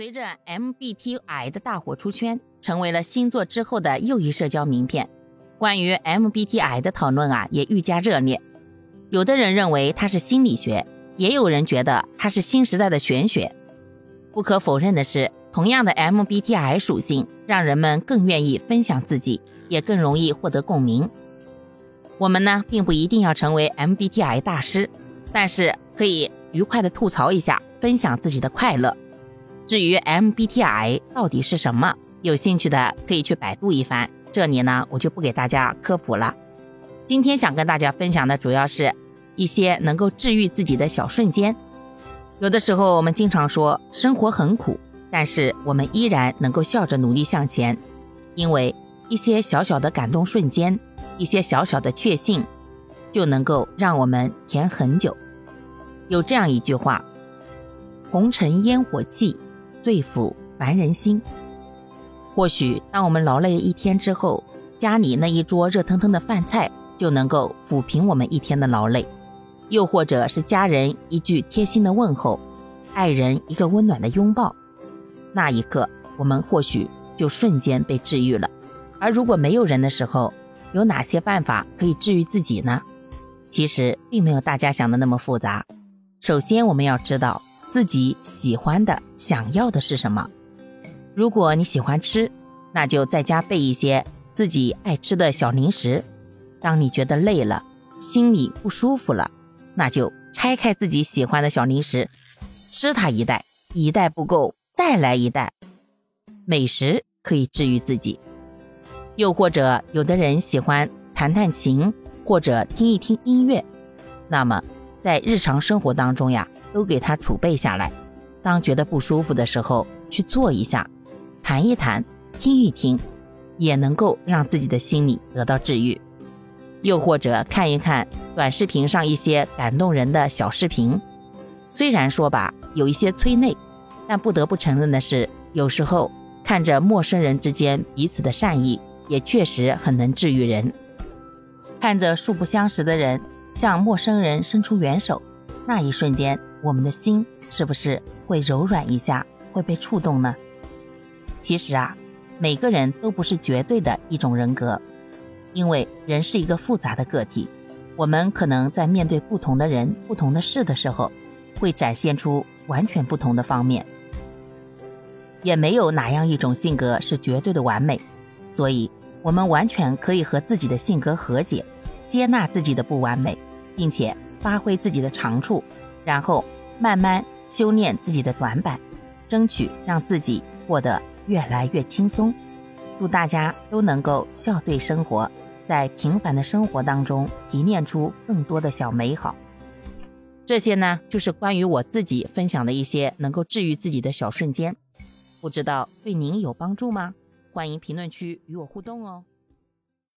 随着 MBTI 的大火出圈，成为了星座之后的又一社交名片。关于 MBTI 的讨论啊，也愈加热烈。有的人认为它是心理学，也有人觉得它是新时代的玄学。不可否认的是，同样的 MBTI 属性，让人们更愿意分享自己，也更容易获得共鸣。我们呢，并不一定要成为 MBTI 大师，但是可以愉快的吐槽一下，分享自己的快乐。至于 MBTI 到底是什么，有兴趣的可以去百度一番，这里呢我就不给大家科普了。今天想跟大家分享的主要是一些能够治愈自己的小瞬间。有的时候我们经常说生活很苦，但是我们依然能够笑着努力向前，因为一些小小的感动瞬间，一些小小的确信，就能够让我们甜很久。有这样一句话：红尘烟火气。最抚凡人心。或许当我们劳累一天之后，家里那一桌热腾腾的饭菜就能够抚平我们一天的劳累；又或者是家人一句贴心的问候，爱人一个温暖的拥抱，那一刻我们或许就瞬间被治愈了。而如果没有人的时候，有哪些办法可以治愈自己呢？其实并没有大家想的那么复杂。首先，我们要知道。自己喜欢的、想要的是什么？如果你喜欢吃，那就在家备一些自己爱吃的小零食。当你觉得累了、心里不舒服了，那就拆开自己喜欢的小零食，吃它一袋，一袋不够，再来一袋。美食可以治愈自己。又或者，有的人喜欢弹弹琴，或者听一听音乐，那么。在日常生活当中呀，都给它储备下来。当觉得不舒服的时候，去做一下，弹一弹，听一听，也能够让自己的心理得到治愈。又或者看一看短视频上一些感动人的小视频，虽然说吧有一些催泪，但不得不承认的是，有时候看着陌生人之间彼此的善意，也确实很能治愈人。看着素不相识的人。向陌生人伸出援手，那一瞬间，我们的心是不是会柔软一下，会被触动呢？其实啊，每个人都不是绝对的一种人格，因为人是一个复杂的个体，我们可能在面对不同的人、不同的事的时候，会展现出完全不同的方面。也没有哪样一种性格是绝对的完美，所以我们完全可以和自己的性格和解。接纳自己的不完美，并且发挥自己的长处，然后慢慢修炼自己的短板，争取让自己过得越来越轻松。祝大家都能够笑对生活，在平凡的生活当中提炼出更多的小美好。这些呢，就是关于我自己分享的一些能够治愈自己的小瞬间，不知道对您有帮助吗？欢迎评论区与我互动哦。